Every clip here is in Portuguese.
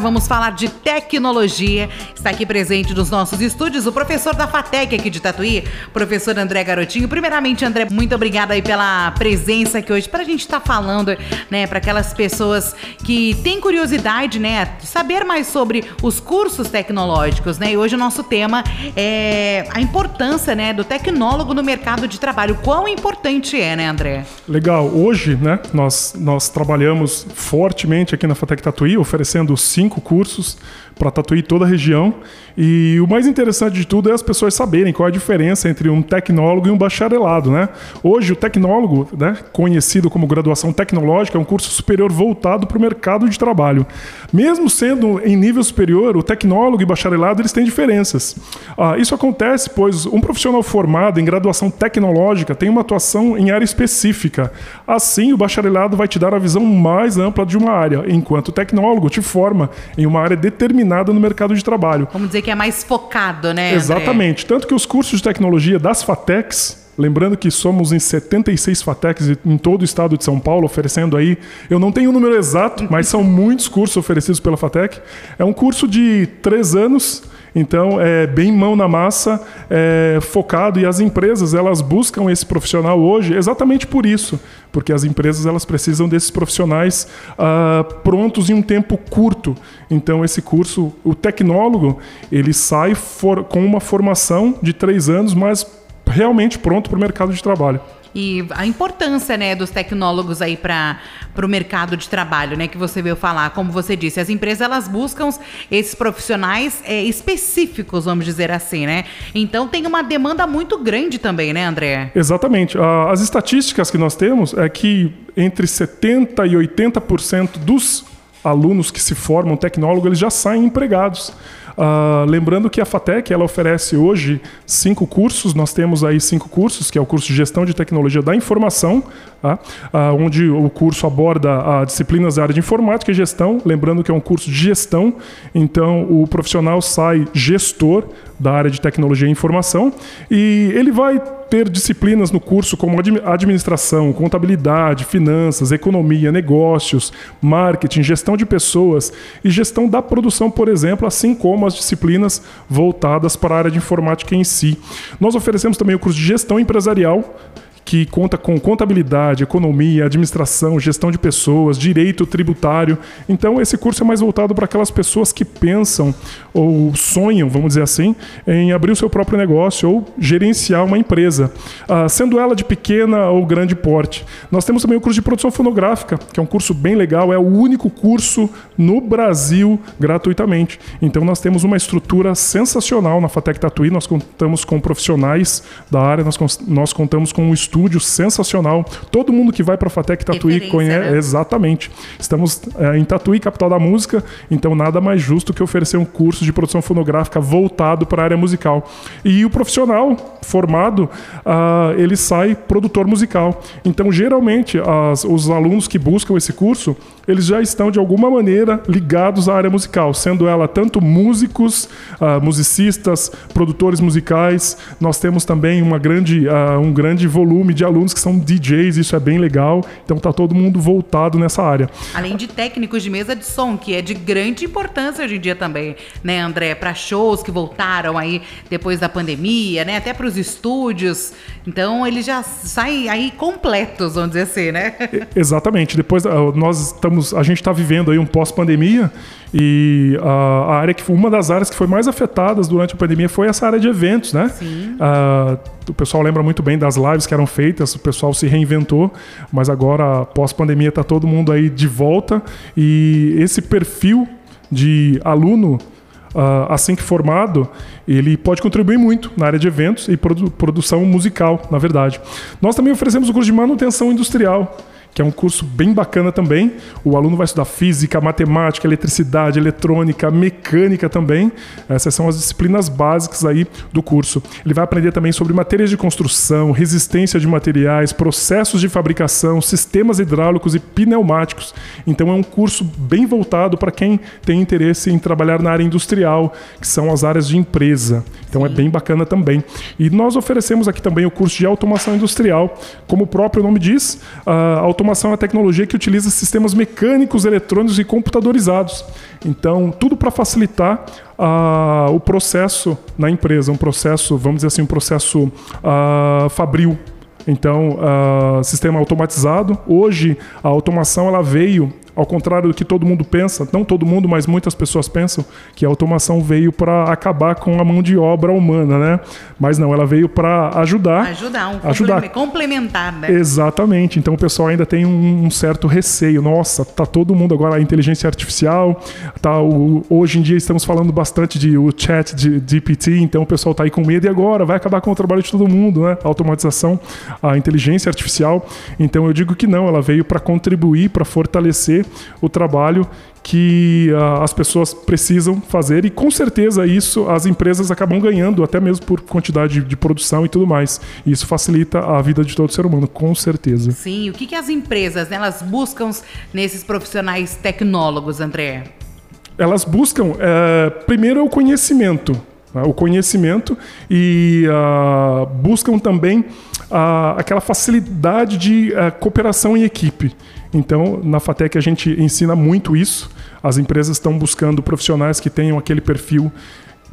Vamos falar de tecnologia. Está aqui presente nos nossos estúdios o professor da FATEC aqui de Tatuí, professor André Garotinho. Primeiramente, André, muito obrigada aí pela presença aqui hoje para a gente estar tá falando, né, para aquelas pessoas que têm curiosidade, né, de saber mais sobre os cursos tecnológicos, né? E hoje o nosso tema é a importância, né, do tecnólogo no mercado de trabalho. Quão importante é, né, André? Legal. Hoje, né, nós nós trabalhamos fortemente aqui na FATEC Tatuí, oferecendo cinco cinco cursos para Tatuí toda a região. E o mais interessante de tudo é as pessoas saberem qual é a diferença entre um tecnólogo e um bacharelado, né? Hoje o tecnólogo, né, conhecido como graduação tecnológica, é um curso superior voltado para o mercado de trabalho. Mesmo sendo em nível superior, o tecnólogo e bacharelado eles têm diferenças. Ah, isso acontece pois um profissional formado em graduação tecnológica tem uma atuação em área específica. Assim, o bacharelado vai te dar a visão mais ampla de uma área, enquanto o tecnólogo te forma em uma área determinada no mercado de trabalho. Vamos dizer que é mais focado, né? André? Exatamente. Tanto que os cursos de tecnologia das FATECs, Lembrando que somos em 76 FATECs em todo o estado de São Paulo, oferecendo aí. Eu não tenho o número exato, mas são muitos cursos oferecidos pela FATEC. É um curso de três anos então, é bem mão na massa, é, focado e as empresas elas buscam esse profissional hoje exatamente por isso, porque as empresas elas precisam desses profissionais ah, prontos em um tempo curto. Então, esse curso, o tecnólogo, ele sai for, com uma formação de três anos, mas realmente pronto para o mercado de trabalho e a importância né, dos tecnólogos aí para o mercado de trabalho, né, que você veio falar. Como você disse, as empresas elas buscam esses profissionais é, específicos, vamos dizer assim, né? Então tem uma demanda muito grande também, né, André? Exatamente. As estatísticas que nós temos é que entre 70% e 80% dos alunos que se formam tecnólogo, eles já saem empregados. Uh, lembrando que a FATEC ela oferece hoje cinco cursos, nós temos aí cinco cursos, que é o curso de Gestão de Tecnologia da Informação, tá? uh, onde o curso aborda disciplinas da área de informática e gestão, lembrando que é um curso de gestão, então o profissional sai gestor da área de tecnologia e informação e ele vai ter disciplinas no curso como administração, contabilidade, finanças, economia, negócios, marketing, gestão de pessoas e gestão da produção, por exemplo, assim como as disciplinas voltadas para a área de informática em si. Nós oferecemos também o curso de gestão empresarial, que conta com contabilidade, economia, administração, gestão de pessoas, direito tributário. Então, esse curso é mais voltado para aquelas pessoas que pensam ou sonham, vamos dizer assim, em abrir o seu próprio negócio ou gerenciar uma empresa, uh, sendo ela de pequena ou grande porte. Nós temos também o curso de produção fonográfica, que é um curso bem legal, é o único curso no Brasil gratuitamente. Então, nós temos uma estrutura sensacional na Fatec Tatuí, nós contamos com profissionais da área, nós, nós contamos com um estúdio sensacional. Todo mundo que vai para a Fatec Tatuí conhece. Né? Exatamente. Estamos é, em Tatuí, capital da música, então nada mais justo que oferecer um curso de produção fonográfica voltado para a área musical. E o profissional formado, uh, ele sai produtor musical. Então, geralmente, as, os alunos que buscam esse curso, eles já estão de alguma maneira ligados à área musical, sendo ela tanto músicos, uh, musicistas, produtores musicais. Nós temos também uma grande, uh, um grande volume de alunos que são DJs, isso é bem legal. Então está todo mundo voltado nessa área. Além de técnicos de mesa de som, que é de grande importância hoje em dia também, né, André? Para shows que voltaram aí depois da pandemia, né? Até para os estúdios. Então eles já saem aí completos, vamos dizer assim, né? Exatamente. Depois nós estamos estamos, a gente está vivendo aí um pós-pandemia e a, área que uma das áreas que foi mais afetadas durante a pandemia foi essa área de eventos, né? Sim. o pessoal lembra muito bem das lives que eram feitas, o pessoal se reinventou, mas agora pós-pandemia está todo mundo aí de volta e esse perfil de aluno Uh, assim que formado, ele pode contribuir muito na área de eventos e produ produção musical, na verdade. Nós também oferecemos o curso de manutenção industrial, que é um curso bem bacana também. O aluno vai estudar física, matemática, eletricidade, eletrônica, mecânica também. Essas são as disciplinas básicas aí do curso. Ele vai aprender também sobre matérias de construção, resistência de materiais, processos de fabricação, sistemas hidráulicos e pneumáticos. Então é um curso bem voltado para quem tem interesse em trabalhar na área industrial, que são as áreas de empresa. Então é bem bacana também. E nós oferecemos aqui também o curso de automação industrial, como o próprio nome diz, a automação é uma tecnologia que utiliza sistemas mecânicos, eletrônicos e computadorizados. Então, tudo para facilitar uh, o processo na empresa, um processo, vamos dizer assim, um processo uh, fabril. Então, uh, sistema automatizado. Hoje, a automação ela veio ao contrário do que todo mundo pensa, não todo mundo, mas muitas pessoas pensam que a automação veio para acabar com a mão de obra humana, né? Mas não, ela veio para ajudar. Ajudar, um ajudar. complementar, né? Exatamente. Então o pessoal ainda tem um, um, certo receio. Nossa, tá todo mundo agora a inteligência artificial, tá o, hoje em dia estamos falando bastante de o chat de GPT, então o pessoal tá aí com medo e agora vai acabar com o trabalho de todo mundo, né? A automatização, a inteligência artificial. Então eu digo que não, ela veio para contribuir, para fortalecer o trabalho que uh, as pessoas precisam fazer e com certeza isso as empresas acabam ganhando até mesmo por quantidade de, de produção e tudo mais. E isso facilita a vida de todo ser humano, com certeza. Sim, o que, que as empresas né, elas buscam nesses profissionais tecnólogos, André? Elas buscam é, primeiro é o conhecimento, né, o conhecimento e uh, buscam também uh, aquela facilidade de uh, cooperação em equipe. Então, na FATEC a gente ensina muito isso. As empresas estão buscando profissionais que tenham aquele perfil,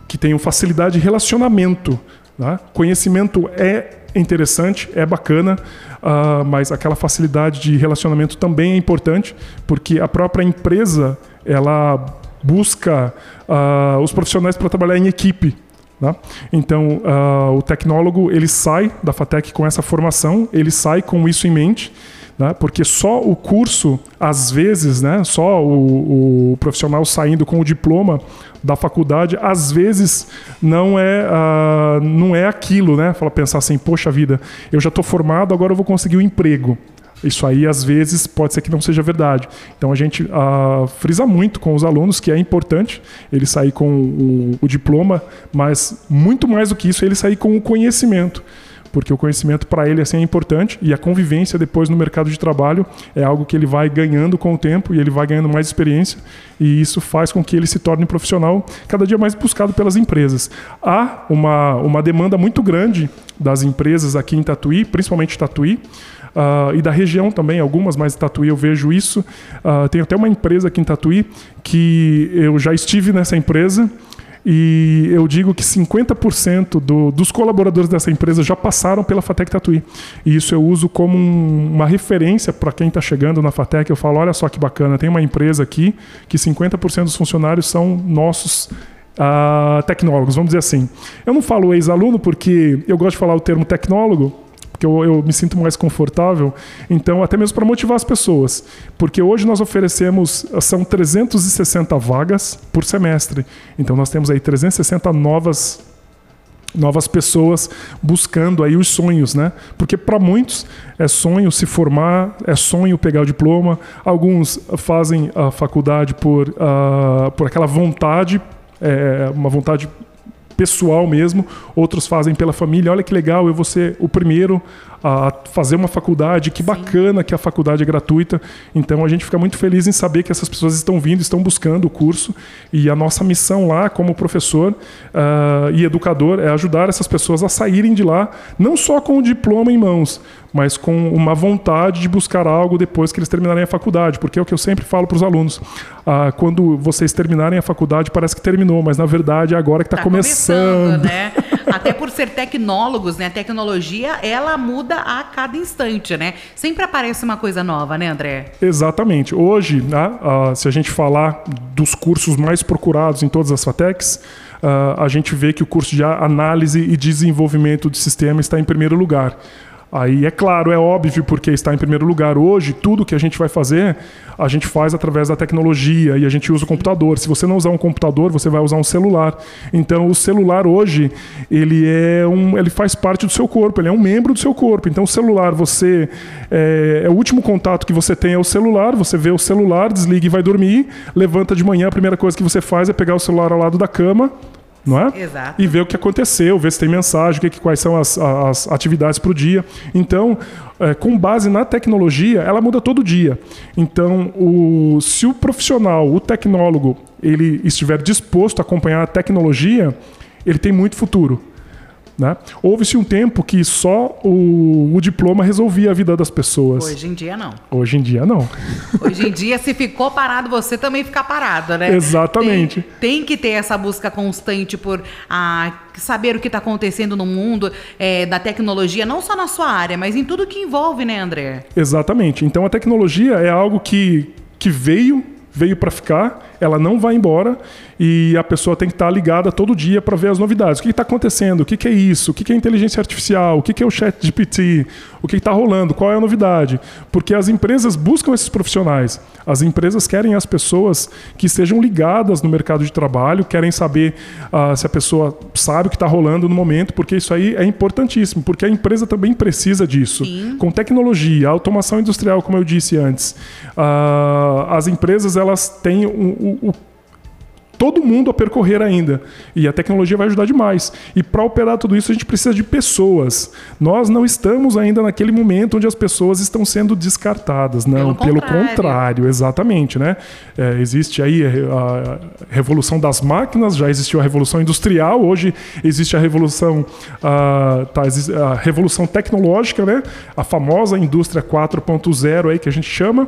que tenham facilidade de relacionamento. Né? Conhecimento é interessante, é bacana, uh, mas aquela facilidade de relacionamento também é importante, porque a própria empresa ela busca uh, os profissionais para trabalhar em equipe. Né? Então, uh, o tecnólogo ele sai da FATEC com essa formação, ele sai com isso em mente né? porque só o curso, às vezes, né? só o, o, profissional saindo com o diploma da faculdade, às vezes não é, uh, não é aquilo, né? Fala, pensar assim, poxa vida, eu já estou formado, agora eu vou conseguir um emprego. Isso aí, às vezes, pode ser que não seja verdade. Então, a gente uh, frisa muito com os alunos que é importante ele sair com o, o diploma, mas muito mais do que isso, ele sair com o conhecimento porque o conhecimento para ele assim, é importante e a convivência depois no mercado de trabalho é algo que ele vai ganhando com o tempo e ele vai ganhando mais experiência e isso faz com que ele se torne um profissional cada dia mais buscado pelas empresas. Há uma, uma demanda muito grande das empresas aqui em Tatuí, principalmente Tatuí, Uh, e da região também, algumas, mas Tatuí eu vejo isso. Uh, tem até uma empresa aqui em Tatuí que eu já estive nessa empresa e eu digo que 50% do, dos colaboradores dessa empresa já passaram pela Fatec Tatuí. E isso eu uso como um, uma referência para quem está chegando na Fatec. Eu falo: olha só que bacana, tem uma empresa aqui que 50% dos funcionários são nossos uh, tecnólogos, vamos dizer assim. Eu não falo ex-aluno porque eu gosto de falar o termo tecnólogo porque eu, eu me sinto mais confortável. Então, até mesmo para motivar as pessoas. Porque hoje nós oferecemos, são 360 vagas por semestre. Então, nós temos aí 360 novas novas pessoas buscando aí os sonhos, né? Porque para muitos é sonho se formar, é sonho pegar o diploma. Alguns fazem a faculdade por, uh, por aquela vontade, é, uma vontade pessoal mesmo, outros fazem pela família. Olha que legal, eu vou ser o primeiro a fazer uma faculdade, que Sim. bacana que a faculdade é gratuita. Então a gente fica muito feliz em saber que essas pessoas estão vindo, estão buscando o curso. E a nossa missão lá, como professor uh, e educador, é ajudar essas pessoas a saírem de lá, não só com o diploma em mãos, mas com uma vontade de buscar algo depois que eles terminarem a faculdade, porque é o que eu sempre falo para os alunos. Ah, quando vocês terminarem a faculdade, parece que terminou, mas na verdade é agora que está tá começando. começando né? Até por ser tecnólogos, né? A tecnologia, ela muda a cada instante, né? Sempre aparece uma coisa nova, né, André? Exatamente. Hoje, né, ah, se a gente falar dos cursos mais procurados em todas as FATECs, Uh, a gente vê que o curso de análise e desenvolvimento de sistema está em primeiro lugar. Aí é claro, é óbvio, porque está em primeiro lugar hoje, tudo que a gente vai fazer, a gente faz através da tecnologia e a gente usa o computador. Se você não usar um computador, você vai usar um celular. Então o celular hoje, ele é um, ele faz parte do seu corpo, ele é um membro do seu corpo. Então o celular, você é, é o último contato que você tem é o celular, você vê o celular, desliga e vai dormir, levanta de manhã, a primeira coisa que você faz é pegar o celular ao lado da cama, não é? Exato. E ver o que aconteceu, ver se tem mensagem, que, quais são as, as atividades para o dia. Então, é, com base na tecnologia, ela muda todo dia. Então, o, se o profissional, o tecnólogo, ele estiver disposto a acompanhar a tecnologia, ele tem muito futuro. Né? Houve-se um tempo que só o, o, diploma resolvia a vida das pessoas. Hoje em dia, não. Hoje em dia, não. Hoje em dia, se ficou parado, você também fica parado, né? Exatamente. Tem, tem que ter essa busca constante por ah, saber o que está acontecendo no mundo é, da tecnologia, não só na sua área, mas em tudo que envolve, né, André? Exatamente. Então, a tecnologia é algo que, que veio veio para ficar, ela não vai embora e a pessoa tem que estar ligada todo dia para ver as novidades. O que está acontecendo? O que, que, é isso? O que, que é inteligência artificial? O que, que é o chat GPT? O que está rolando? Qual é a novidade? Porque as empresas buscam esses profissionais. As empresas querem as pessoas que estejam ligadas no mercado de trabalho, querem saber uh, se a pessoa sabe o que está rolando no momento, porque isso aí é importantíssimo, porque a empresa também precisa disso. Sim. Com tecnologia, automação industrial, como eu disse antes, uh, as empresas elas têm o, o, o todo mundo a percorrer ainda. E a tecnologia vai ajudar demais. E para operar tudo isso, a gente precisa de pessoas. Nós não estamos ainda naquele momento onde as pessoas estão sendo descartadas. Não, pelo, pelo contrário. contrário. exatamente. Né? É, existe aí a revolução das máquinas, já existiu a revolução industrial, hoje existe a revolução, a, tá, a revolução tecnológica, né? a famosa indústria 4.0 aí que a gente chama.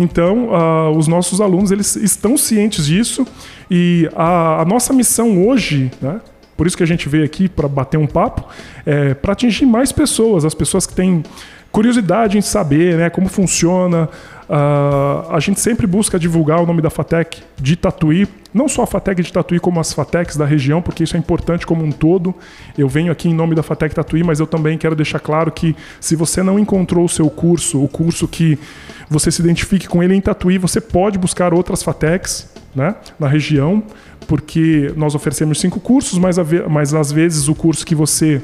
Então, uh, os nossos alunos eles estão cientes disso e a, a nossa missão hoje, né, por isso que a gente veio aqui para bater um papo, é para atingir mais pessoas, as pessoas que têm curiosidade em saber né, como funciona. Uh, a gente sempre busca divulgar o nome da FATEC de Tatuí, não só a FATEC de Tatuí, como as FATECs da região, porque isso é importante como um todo. Eu venho aqui em nome da FATEC Tatuí, mas eu também quero deixar claro que se você não encontrou o seu curso, o curso que você se identifique com ele em Tatuí, você pode buscar outras FATECs né, na região, porque nós oferecemos cinco cursos, mas, mas às vezes o curso que você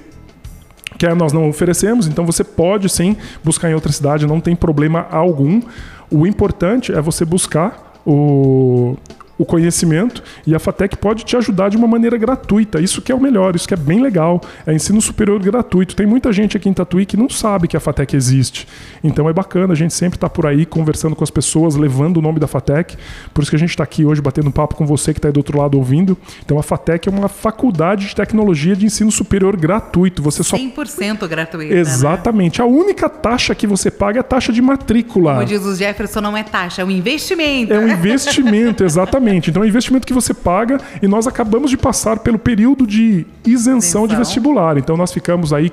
quer nós não oferecemos, então você pode sim buscar em outra cidade, não tem problema algum. O importante é você buscar o, o conhecimento e a FATEC pode te ajudar de uma maneira gratuita. Isso que é o melhor, isso que é bem legal. É ensino superior gratuito. Tem muita gente aqui em Tatuí que não sabe que a FATEC existe. Então é bacana, a gente sempre está por aí conversando com as pessoas, levando o nome da FATEC. Por isso que a gente está aqui hoje batendo papo com você que está aí do outro lado ouvindo. Então a FATEC é uma faculdade de tecnologia de ensino superior gratuito. Você só 100% gratuito. Exatamente. Né? A única taxa que você paga é a taxa de matrícula. Como diz o Jefferson, não é taxa, é um investimento. É um investimento, exatamente. Exatamente. Então é um investimento que você paga e nós acabamos de passar pelo período de isenção, isenção. de vestibular. Então nós ficamos aí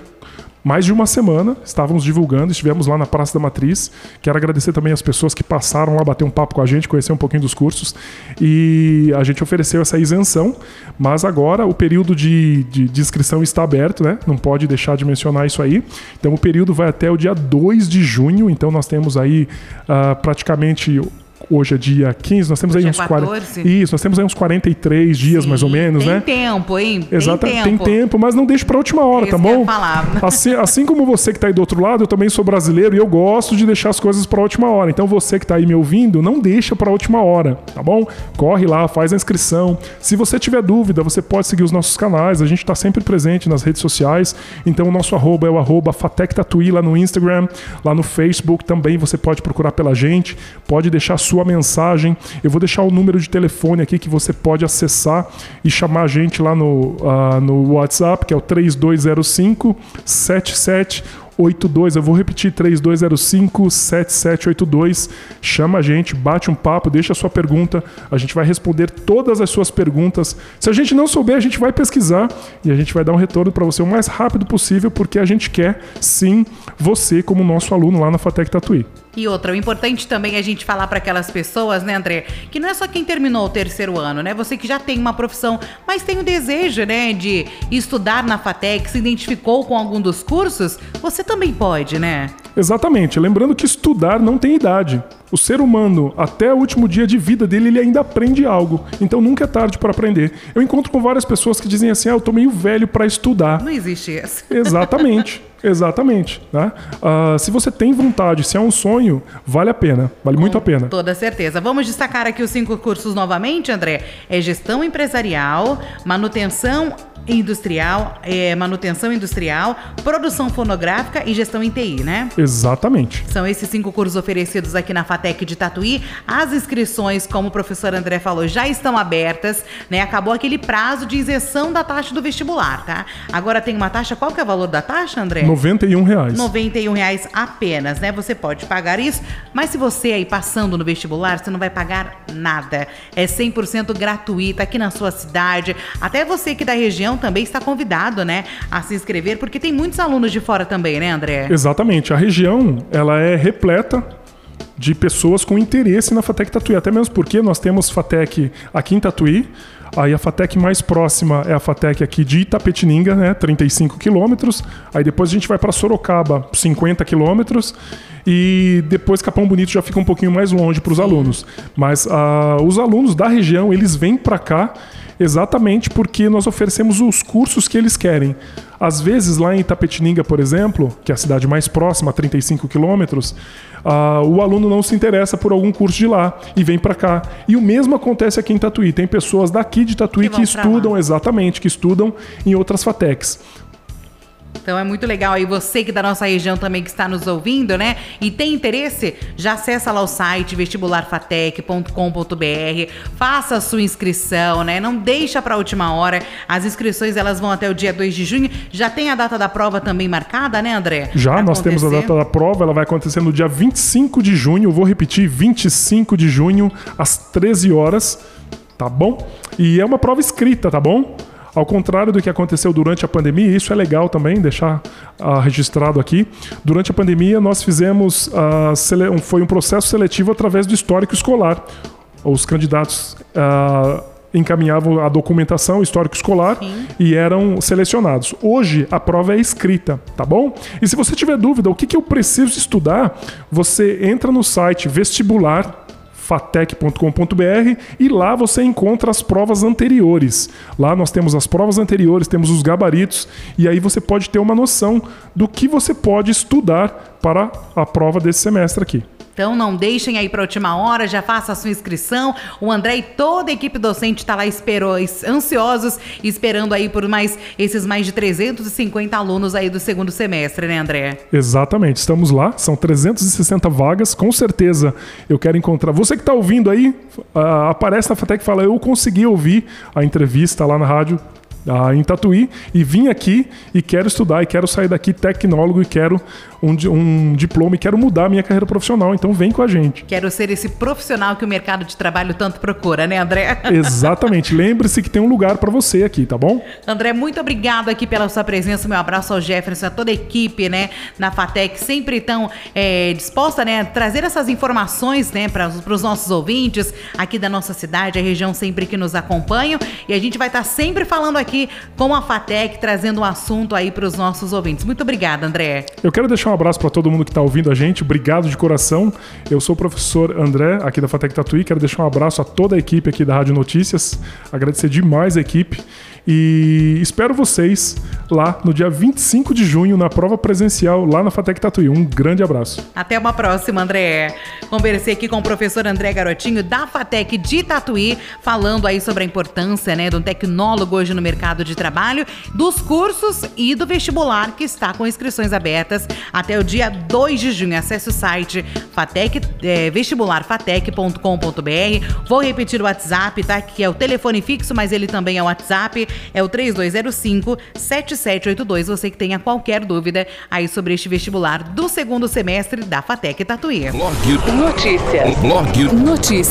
mais de uma semana, estávamos divulgando, estivemos lá na Praça da Matriz. Quero agradecer também as pessoas que passaram lá bater um papo com a gente, conhecer um pouquinho dos cursos. E a gente ofereceu essa isenção, mas agora o período de, de, de inscrição está aberto, né? Não pode deixar de mencionar isso aí. Então o período vai até o dia 2 de junho, então nós temos aí uh, praticamente hoje é dia 15, nós temos hoje aí uns é 40. Isso, nós temos aí uns 43 dias Sim, mais ou menos, tem né? Tem tempo, hein? Exato, tem tempo. tem tempo, mas não deixe para a última hora, tá bom? Assim, assim como você que está aí do outro lado, eu também sou brasileiro e eu gosto de deixar as coisas para a última hora. Então você que está aí me ouvindo, não deixa para a última hora, tá bom? Corre lá, faz a inscrição. Se você tiver dúvida, você pode seguir os nossos canais, a gente está sempre presente nas redes sociais. Então o nosso arroba é o arroba Fatec Tatuí lá no Instagram, lá no Facebook também você pode procurar pela gente, pode deixar sua sua mensagem. Eu vou deixar o número de telefone aqui que você pode acessar e chamar a gente lá no, uh, no WhatsApp, que é o 3205 77 82, eu vou repetir 3205 7782. Chama a gente, bate um papo, deixa a sua pergunta, a gente vai responder todas as suas perguntas. Se a gente não souber, a gente vai pesquisar e a gente vai dar um retorno para você o mais rápido possível, porque a gente quer sim você como nosso aluno lá na Fatec Tatuí. E outra, o importante também é a gente falar para aquelas pessoas, né, André, que não é só quem terminou o terceiro ano, né? Você que já tem uma profissão, mas tem o desejo, né, de estudar na FATEC, se identificou com algum dos cursos, você também pode, né? Exatamente. Lembrando que estudar não tem idade. O ser humano, até o último dia de vida dele, ele ainda aprende algo. Então nunca é tarde para aprender. Eu encontro com várias pessoas que dizem assim: ah, eu tô meio velho para estudar. Não existe isso. Exatamente. Exatamente. Né? Uh, se você tem vontade, se é um sonho, vale a pena. Vale Com muito a pena. Toda certeza. Vamos destacar aqui os cinco cursos novamente, André. É gestão empresarial, manutenção industrial, é, manutenção industrial, produção fonográfica e gestão em TI, né? Exatamente. São esses cinco cursos oferecidos aqui na FATEC de Tatuí. As inscrições, como o professor André falou, já estão abertas, né? Acabou aquele prazo de isenção da taxa do vestibular, tá? Agora tem uma taxa, qual que é o valor da taxa, André? 91 reais. 91 reais apenas, né? Você pode pagar isso, mas se você aí passando no vestibular, você não vai pagar nada. É 100% gratuita aqui na sua cidade. Até você que da região também está convidado, né, a se inscrever, porque tem muitos alunos de fora também, né, André? Exatamente. A região, ela é repleta de pessoas com interesse na Fatec Tatuí, até mesmo porque nós temos Fatec aqui em Tatuí, Aí a FATEC mais próxima é a FATEC aqui de Itapetininga, né, 35 quilômetros. Aí depois a gente vai para Sorocaba, 50 quilômetros. E depois Capão Bonito já fica um pouquinho mais longe para os alunos. Mas uh, os alunos da região, eles vêm para cá exatamente porque nós oferecemos os cursos que eles querem. Às vezes, lá em Itapetininga, por exemplo, que é a cidade mais próxima, a 35 quilômetros, uh, o aluno não se interessa por algum curso de lá e vem para cá. E o mesmo acontece aqui em Tatuí. Tem pessoas daqui de Tatuí que, que estudam, exatamente, que estudam em outras FATECs. Então é muito legal aí você que da nossa região também que está nos ouvindo, né? E tem interesse, já acessa lá o site vestibularfatec.com.br, faça a sua inscrição, né? Não deixa para a última hora. As inscrições elas vão até o dia 2 de junho. Já tem a data da prova também marcada, né, André? Já, nós temos a data da prova, ela vai acontecer no dia 25 de junho, vou repetir, 25 de junho às 13 horas, tá bom? E é uma prova escrita, tá bom? Ao contrário do que aconteceu durante a pandemia, isso é legal também deixar uh, registrado aqui. Durante a pandemia, nós fizemos uh, foi um processo seletivo através do histórico escolar. Os candidatos uh, encaminhavam a documentação histórico escolar Sim. e eram selecionados. Hoje a prova é escrita, tá bom? E se você tiver dúvida, o que, que eu preciso estudar, você entra no site vestibular fatec.com.br e lá você encontra as provas anteriores. Lá nós temos as provas anteriores, temos os gabaritos e aí você pode ter uma noção do que você pode estudar para a prova desse semestre aqui. Então não deixem aí para a última hora, já faça a sua inscrição. O André e toda a equipe docente está lá esperou, ansiosos, esperando aí por mais esses mais de 350 alunos aí do segundo semestre, né, André? Exatamente, estamos lá, são 360 vagas, com certeza eu quero encontrar. Você que está ouvindo aí, uh, aparece na FATEC e fala: Eu consegui ouvir a entrevista lá na rádio ah, em Tatuí e vim aqui e quero estudar e quero sair daqui tecnólogo e quero um, um diploma e quero mudar a minha carreira profissional. Então vem com a gente. Quero ser esse profissional que o mercado de trabalho tanto procura, né, André? Exatamente. Lembre-se que tem um lugar para você aqui, tá bom? André, muito obrigado aqui pela sua presença. Meu abraço ao Jefferson, a toda a equipe, né, na Fatec, sempre tão é, disposta, né, a trazer essas informações, né, para os nossos ouvintes aqui da nossa cidade, a região sempre que nos acompanham. E a gente vai estar tá sempre falando aqui aqui com a FATEC, trazendo um assunto aí para os nossos ouvintes. Muito obrigada, André. Eu quero deixar um abraço para todo mundo que está ouvindo a gente. Obrigado de coração. Eu sou o professor André, aqui da FATEC Tatuí. Quero deixar um abraço a toda a equipe aqui da Rádio Notícias. Agradecer demais a equipe. E espero vocês lá no dia 25 de junho, na prova presencial, lá na Fatec Tatuí. Um grande abraço. Até uma próxima, André. Conversei aqui com o professor André Garotinho, da Fatec de Tatuí, falando aí sobre a importância né, do tecnólogo hoje no mercado de trabalho, dos cursos e do vestibular que está com inscrições abertas até o dia 2 de junho. Acesse o site fatec, é, vestibularfatec.com.br. Vou repetir o WhatsApp, tá? Que é o telefone fixo, mas ele também é o WhatsApp é o 3205 7782. Você que tenha qualquer dúvida aí sobre este vestibular do segundo semestre da Fatec Tatuí. Blog Notícias. Blog Notícias.